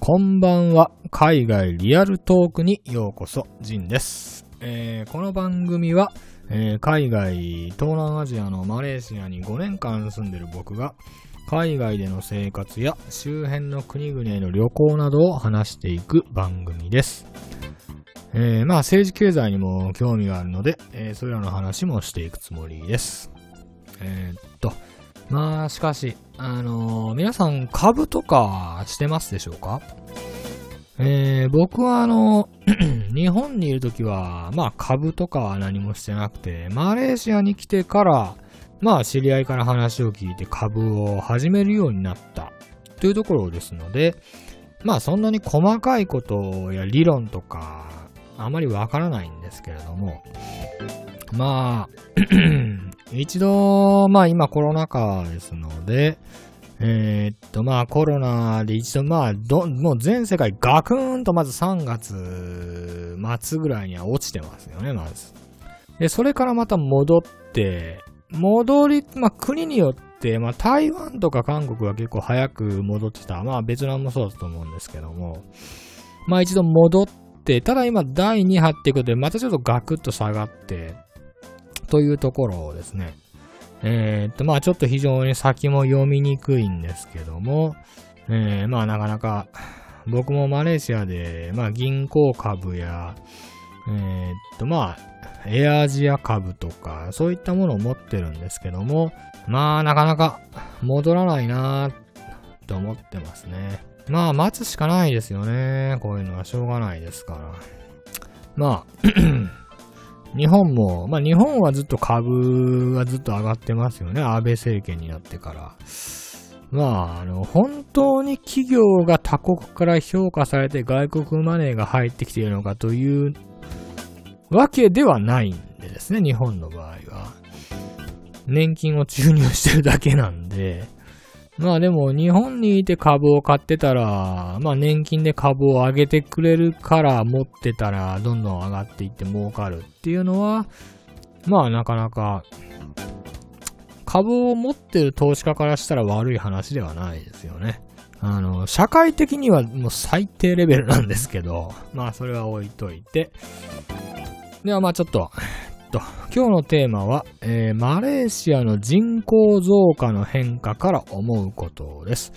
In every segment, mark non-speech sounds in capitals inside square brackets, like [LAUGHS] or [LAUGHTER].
こんばんは。海外リアルトークにようこそ、ジンです。えー、この番組は、えー、海外、東南アジアのマレーシアに5年間住んでる僕が、海外での生活や周辺の国々への旅行などを話していく番組です。えー、まあ政治経済にも興味があるので、え、それらの話もしていくつもりです。え、っと、まあしかし、あのー、皆さん株とかしてますでしょうか？えー、僕はあの、[CLEARS THROAT] 日本にいるときは、まあ株とかは何もしてなくて、マレーシアに来てから、まあ知り合いから話を聞いて株を始めるようになった。というところですので、まあそんなに細かいことや理論とか、あまりわからないんですけれども、まあ、[CLEARS THROAT] 一度、まあ今コロナ禍ですので、えー、っと、まあコロナで一度、まあど、もう全世界ガクーンとまず3月末ぐらいには落ちてますよね、まず。で、それからまた戻って、戻り、まあ国によって、まあ台湾とか韓国は結構早く戻ってた。まあベトナムもそうだと思うんですけども、まあ一度戻って、ただ今第2波っていうことでまたちょっとガクッと下がって、というところをですね。えー、っと、まあちょっと非常に先も読みにくいんですけども、えー、まあなかなか、僕もマレーシアで、まあ銀行株や、えー、っと、まあ、エアアジア株とか、そういったものを持ってるんですけども、まあなかなか戻らないなと思ってますね。まあ待つしかないですよね。こういうのはしょうがないですから。まあ日本も、まあ日本はずっと株はずっと上がってますよね。安倍政権になってから。まあ、あの、本当に企業が他国から評価されて外国マネーが入ってきているのかというわけではないんでですね、日本の場合は。年金を注入してるだけなんで、まあでも日本にいて株を買ってたら、まあ年金で株を上げてくれるから持ってたらどんどん上がっていって儲かるっていうのは、まあなかなか株を持ってる投資家からしたら悪い話ではないですよね。あの、社会的にはもう最低レベルなんですけど、まあそれは置いといて。ではまあちょっと、と、今日のテーマは、えー、マレーシアの人口増加の変化から思うことです。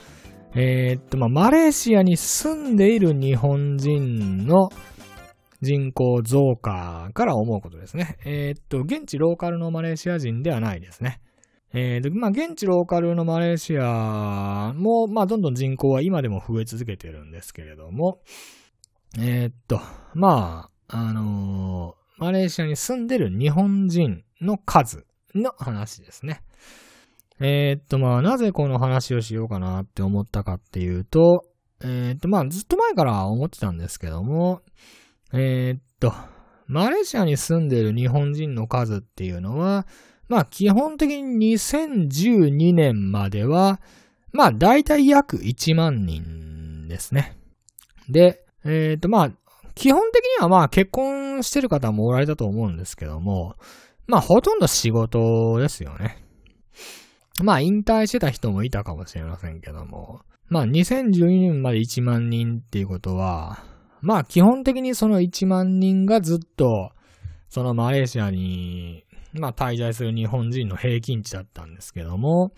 えー、っと、まあ、マレーシアに住んでいる日本人の人口増加から思うことですね。えー、っと、現地ローカルのマレーシア人ではないですね。えー、で、まあ、現地ローカルのマレーシアも、まあ、どんどん人口は今でも増え続けてるんですけれども、えー、っと、まあ、あのマレーシアに住んでる日本人の数の話ですね。えー、っと、まあ、なぜこの話をしようかなって思ったかっていうと、えー、っと、まあ、ずっと前から思ってたんですけども、えー、っと、マレーシアに住んでる日本人の数っていうのは、まあ、基本的に2012年までは、まあ、だいたい約1万人ですね。で、えっと、まあ、基本的にはまあ結婚してる方もおられたと思うんですけども、まあほとんど仕事ですよね。まあ引退してた人もいたかもしれませんけども、まあ2012年まで1万人っていうことは、まあ基本的にその1万人がずっと、そのマレーシアに、まあ滞在する日本人の平均値だったんですけども、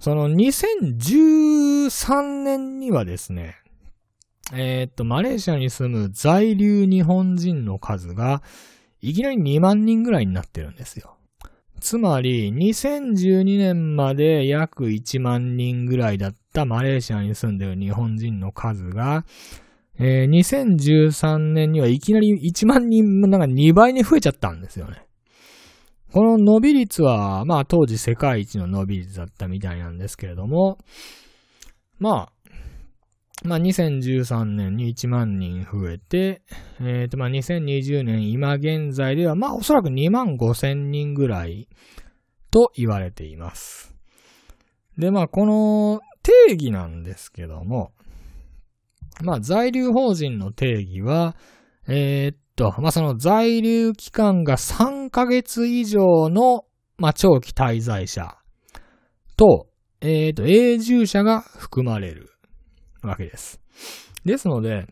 その2013年にはですね、えー、っと、マレーシアに住む在留日本人の数が、いきなり2万人ぐらいになってるんですよ。つまり、2012年まで約1万人ぐらいだったマレーシアに住んでる日本人の数が、えー、2013年にはいきなり1万人、なんか2倍に増えちゃったんですよね。この伸び率は、まあ当時世界一の伸び率だったみたいなんですけれども、まあ、まあ、2013年に1万人増えて、えっ、ー、と、まあ、2020年今現在では、まあ、おそらく2万5千人ぐらいと言われています。で、まあ、この定義なんですけども、まあ、在留法人の定義は、えー、っと、まあ、その在留期間が3ヶ月以上の、まあ、長期滞在者と、えっ、と、永住者が含まれるわけです。ですので、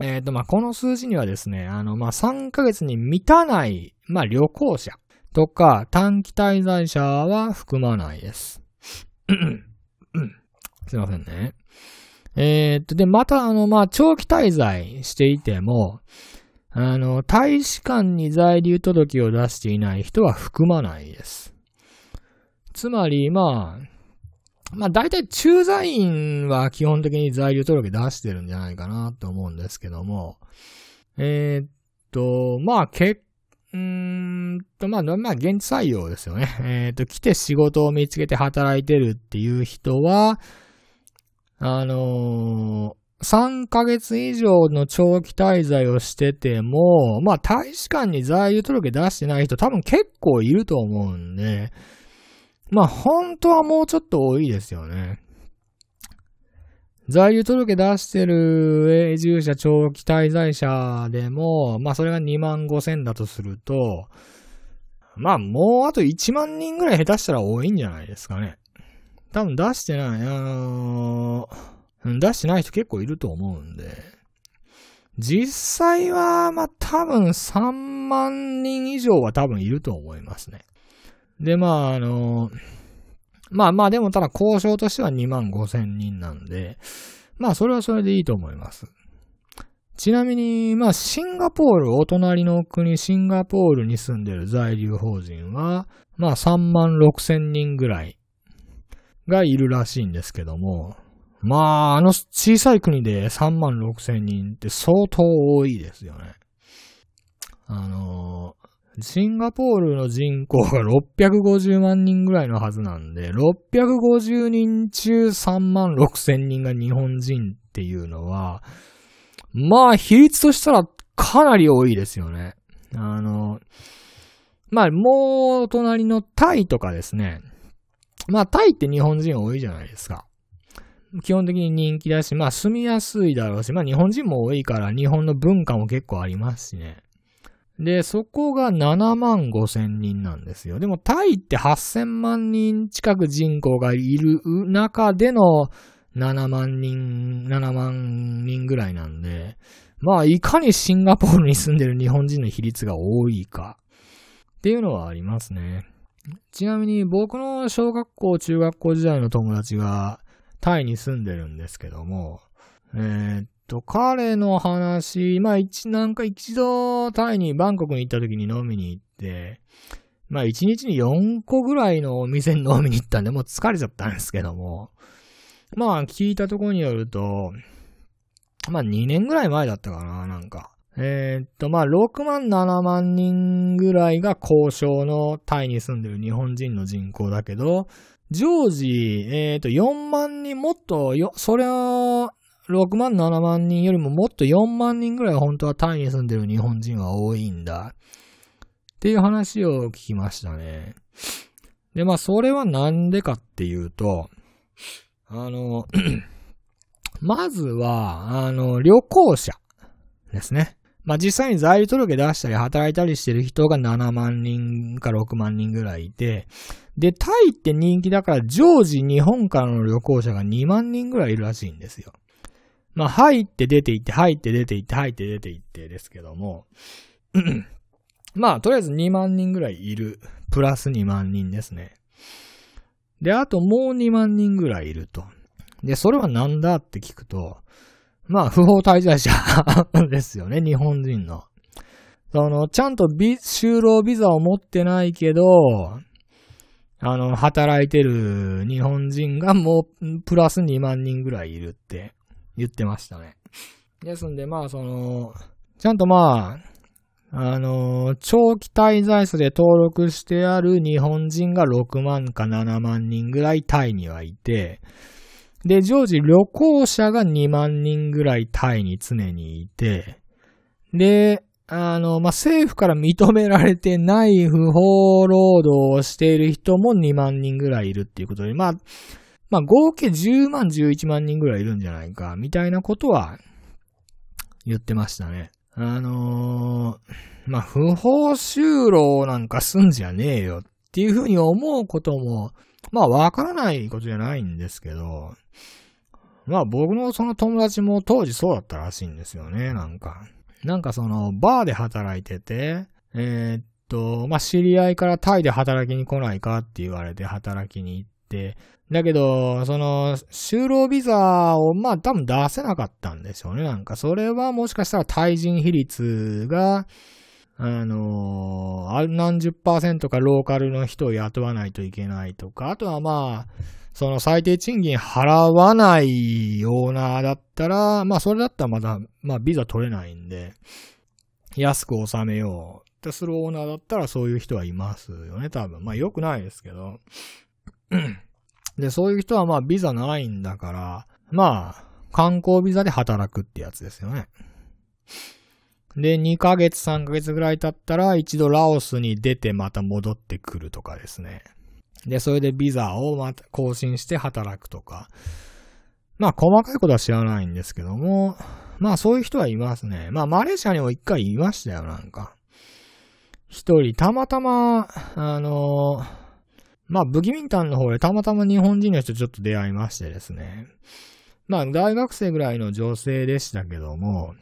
えっ、ー、と、まあ、この数字にはですね、あの、まあ、3ヶ月に満たない、まあ、旅行者とか短期滞在者は含まないです。すいませんね。えー、っと、で、また、あの、まあ、長期滞在していても、あの、大使館に在留届を出していない人は含まないです。つまり、まあ、まあ大体駐在員は基本的に在留届出してるんじゃないかなと思うんですけども、えー、っと、まあ結うーんと、まあ、まあ、現地採用ですよね。えっ、ー、と、来て仕事を見つけて働いてるっていう人は、あのー、3ヶ月以上の長期滞在をしてても、まあ、大使館に在留届出してない人多分結構いると思うんで、まあ、本当はもうちょっと多いですよね。在留届出してる永住者長期滞在者でも、まあそれが2万5千だとすると、まあもうあと1万人ぐらい下手したら多いんじゃないですかね。多分出してない、あのー、出してない人結構いると思うんで。実際は、まあ多分3万人以上は多分いると思いますね。で、まああのまあまあでもただ交渉としては2万5千人なんで、まあそれはそれでいいと思います。ちなみに、まあシンガポール、お隣の国シンガポールに住んでる在留邦人は、まあ3万6千人ぐらいがいるらしいんですけども、まああの小さい国で3万6千人って相当多いですよね。あのシンガポールの人口が650万人ぐらいのはずなんで、650人中3万6千人が日本人っていうのは、まあ、比率としたらかなり多いですよね。あの、まあ、もう、隣のタイとかですね。まあ、タイって日本人多いじゃないですか。基本的に人気だし、まあ、住みやすいだろうし、まあ、日本人も多いから、日本の文化も結構ありますしね。で、そこが7万5千人なんですよ。でもタイって8000万人近く人口がいる中での7万人、7万人ぐらいなんで、まあいかにシンガポールに住んでる日本人の比率が多いかっていうのはありますね。ちなみに僕の小学校、中学校時代の友達がタイに住んでるんですけども、えー、と、彼の話、まあ一、なんか一度タイにバンコクに行った時に飲みに行って、まあ一日に4個ぐらいのお店に飲みに行ったんで、もう疲れちゃったんですけども、まあ聞いたところによると、まあ2年ぐらい前だったかな、なんか。えー、っと、まあ6万7万人ぐらいが交渉のタイに住んでる日本人の人口だけど、常時、えー、っと4万人もっとよ、それを6万7万人よりももっと4万人ぐらい本当はタイに住んでる日本人は多いんだ。っていう話を聞きましたね。で、まあ、それはなんでかっていうと、あの、[CLEARS THROAT] まずは、あの、旅行者ですね。まあ、実際に在留届出したり働いたりしてる人が7万人か6万人ぐらいいて、で、タイって人気だから常時日本からの旅行者が2万人ぐらいいるらしいんですよ。まあ、入って出て行って、入って出て行って、入って出て行ってですけども、[CLEARS THROAT] まあ、とりあえず2万人ぐらいいる。プラス2万人ですね。で、あともう2万人ぐらいいると。で、それはなんだって聞くと、まあ、不法滞在者 [LAUGHS] ですよね、日本人の。その、ちゃんとビ、就労ビザを持ってないけど、あの、働いてる日本人がもう、プラス2万人ぐらいいるって言ってましたね。[LAUGHS] ですんで、まあ、その、ちゃんとまあ、あの、長期滞在者で登録してある日本人が6万か7万人ぐらいタイにはいて、で、常時旅行者が2万人ぐらいタイに常にいて、で、あの、まあ、政府から認められてない不法労働をしている人も2万人ぐらいいるっていうことで、まあ、まあ合計10万、11万人ぐらいいるんじゃないか、みたいなことは言ってましたね。あのー、まあ不法就労なんかすんじゃねえよっていうふうに思うこともまあわからないことじゃないんですけど、まあ僕のその友達も当時そうだったらしいんですよね、なんか。なんかその、バーで働いてて、えー、っと、まあ知り合いからタイで働きに来ないかって言われて働きに行っ、だけど、その、就労ビザを、まあ多分出せなかったんでしょうね。なんか、それはもしかしたら対人比率が、あのー、何十パーセントかローカルの人を雇わないといけないとか、あとはまあ、その最低賃金払わないようなだったら、まあそれだったらまだ、まあビザ取れないんで、安く収めようってするオーナーだったらそういう人はいますよね、多分。まあ良くないですけど。で、そういう人はまあビザないんだから、まあ、観光ビザで働くってやつですよね。で、2ヶ月、3ヶ月ぐらい経ったら、一度ラオスに出てまた戻ってくるとかですね。で、それでビザをまた更新して働くとか。まあ、細かいことは知らないんですけども、まあ、そういう人はいますね。まあ、マレーシアにも一回いましたよ、なんか。一人、たまたま、あのー、まあ、ブギミンタンの方でたまたま日本人の人ちょっと出会いましてですね。まあ、大学生ぐらいの女性でしたけども、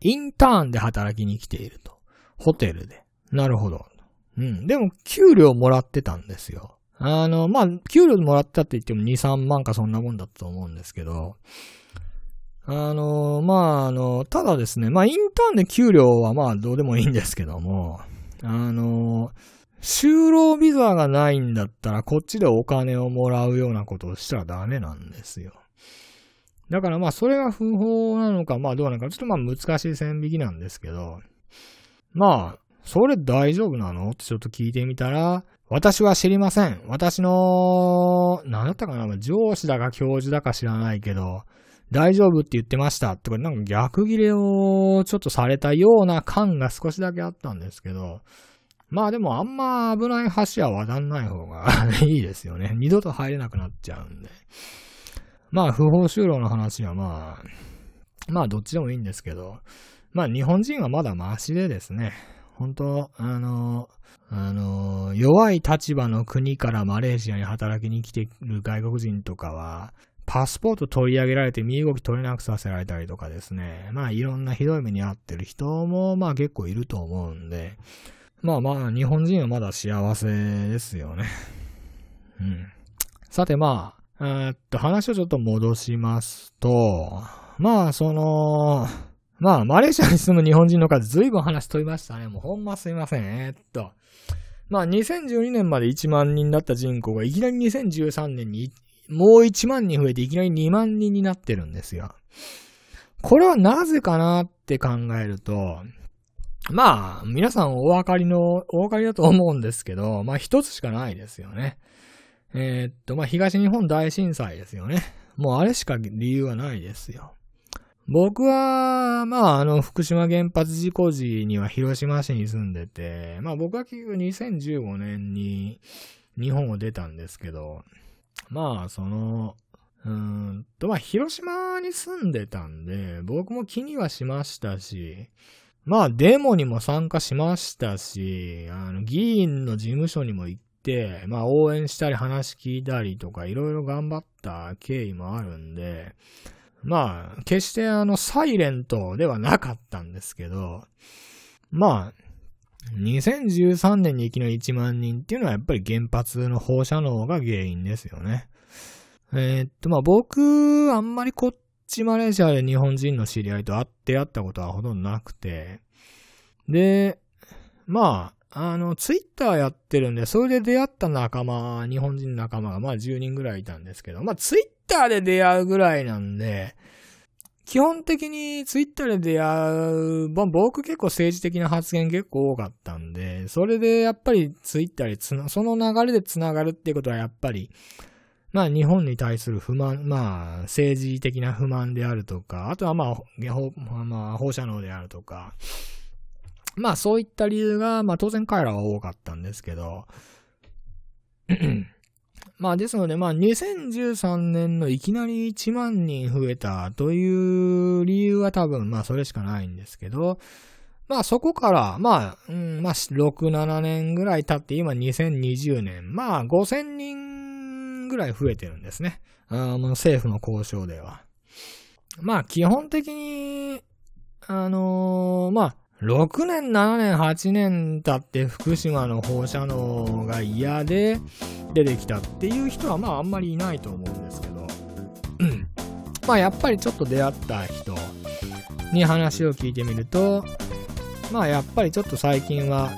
インターンで働きに来ていると。ホテルで。なるほど。うん。でも、給料もらってたんですよ。あの、まあ、給料もらったって言っても2、3万かそんなもんだったと思うんですけど、あの、まあ、あの、ただですね、まあ、インターンで給料はまあ、どうでもいいんですけども、あの、就労ビザがないんだったら、こっちでお金をもらうようなことをしたらダメなんですよ。だからまあ、それが不法なのか、まあどうなのか、ちょっとまあ難しい線引きなんですけど、まあ、それ大丈夫なのってちょっと聞いてみたら、私は知りません。私の、何だったかな上司だか教授だか知らないけど、大丈夫って言ってましたとか、なんか逆切れをちょっとされたような感が少しだけあったんですけど、まあでもあんま危ない橋は渡んない方が [LAUGHS] いいですよね。二度と入れなくなっちゃうんで。まあ不法就労の話はまあ、まあどっちでもいいんですけど、まあ日本人はまだマシでですね、本当あの、あの、弱い立場の国からマレーシアに働きに来てる外国人とかは、パスポート取り上げられて身動き取れなくさせられたりとかですね。まあいろんなひどい目に遭ってる人もまあ結構いると思うんで。まあまあ日本人はまだ幸せですよね。うん。さてまあ、えっと話をちょっと戻しますと、まあその、まあマレーシアに住む日本人の数ずいぶん話飛びましたね。もうほんますいません。えー、っと。まあ2012年まで1万人だった人口がいきなり2013年にもう1万人増えていきなり2万人になってるんですよ。これはなぜかなって考えると、まあ、皆さんお分かりの、お分かりだと思うんですけど、まあ一つしかないですよね。えー、っと、まあ東日本大震災ですよね。もうあれしか理由はないですよ。僕は、まあ、あの、福島原発事故時には広島市に住んでて、まあ僕は結局2015年に日本を出たんですけど、まあ、その、うんと、まあ、広島に住んでたんで、僕も気にはしましたし、まあ、デモにも参加しましたし、あの、議員の事務所にも行って、まあ、応援したり話聞いたりとか、いろいろ頑張った経緯もあるんで、まあ、決してあの、サイレントではなかったんですけど、まあ、2013年にいきなり1万人っていうのはやっぱり原発の放射能が原因ですよね。えー、っと、まあ、僕、あんまりこっちマレーシアで日本人の知り合いと会って会ったことはほとんどなくて、で、まあ、あの、ツイッターやってるんで、それで出会った仲間、日本人仲間がまあ10人ぐらいいたんですけど、まあツイッターで出会うぐらいなんで、基本的にツイッターで出会う、まあ、僕結構政治的な発言結構多かったんで、それでやっぱりツイッターでつな、その流れで繋がるっていうことはやっぱり、まあ日本に対する不満、まあ政治的な不満であるとか、あとはまあ、まあ、放射能であるとか、まあそういった理由が、まあ当然彼らは多かったんですけど、[COUGHS] まあですので、まあ2013年のいきなり1万人増えたという理由は多分まあそれしかないんですけど、まあそこから、まあ、うん、まあ6、7年ぐらい経って今2020年、まあ5000人ぐらい増えてるんですね。あもう政府の交渉では。まあ、基本的に、あのー、まあ、6年、7年、8年経って福島の放射能が嫌で出てきたっていう人はまああんまりいないと思うんですけど、うん。まあやっぱりちょっと出会った人に話を聞いてみると、まあやっぱりちょっと最近は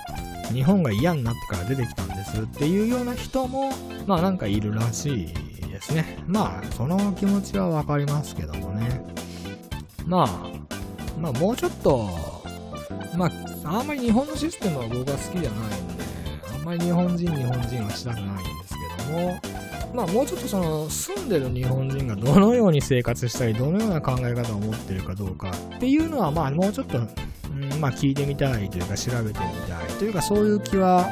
日本が嫌になってから出てきたですっていうような人も、まあなんかいるらしいですね。まあその気持ちはわかりますけどもね。まあ、まあもうちょっと、まああんまり日本のシステムは僕は好きじゃないんで、あんまり日本人日本人はしたくないんですけども、まあもうちょっとその住んでる日本人がどのように生活したり、どのような考え方を持ってるかどうかっていうのはまあもうちょっとうん、まあ聞いてみたいというか調べてみたいというかそういう気は、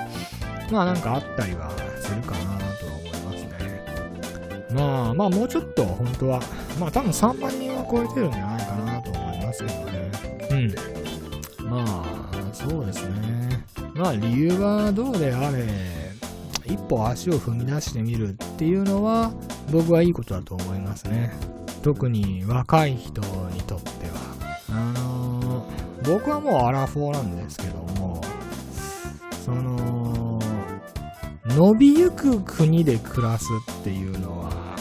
まあなんかあったりはするかなとは思いますね。まあまあもうちょっと本当は、まあ多分3万人は超えてるんじゃないかなと思いますけどね。うん。まあ、そうですね。まあ理由はどうであれ、一歩足を踏み出してみるっていうのは僕はいいことだと思いますね。特に若い人にとっては。あのー、僕はもうアラフォーなんですけども、その、伸びゆく国で暮らすっていうのは、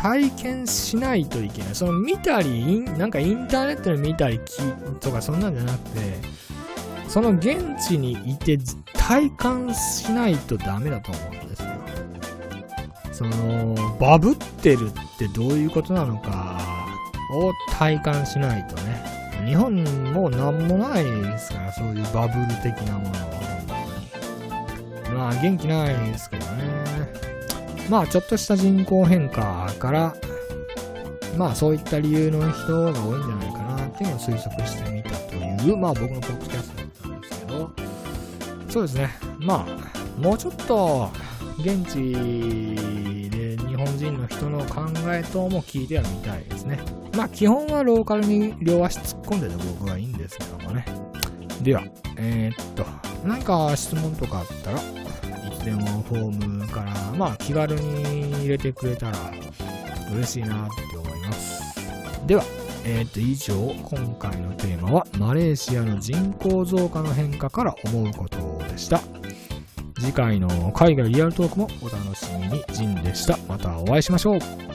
体験しないといけない。その見たり、なんかインターネットで見たりとかそんなんじゃなくて、その現地にいて体感しないとダメだと思うんですよ。その、バブってるってどういうことなのかを体感しないとね。日本もなんもないですから、そういうバブル的なものは。まあ、元気ないですけどね。まあ、ちょっとした人口変化から、まあ、そういった理由の人が多いんじゃないかなっていうのを推測してみたという、まあ、僕のポッドキャストだったんですけど、そうですね。まあ、もうちょっと、現地で日本人の人の考え等も聞いてはみたいですね。まあ基本はローカルに両足突っ込んでて僕はいいんですけどもね。では、えー、っと、何か質問とかあったら、でもフォームから、まあ気軽に入れてくれたら嬉しいなって思います。では、えー、っと、以上、今回のテーマは、マレーシアの人口増加の変化から思うことでした。次回の海外リアルトークもお楽しみに。ジンでした。またお会いしましょう。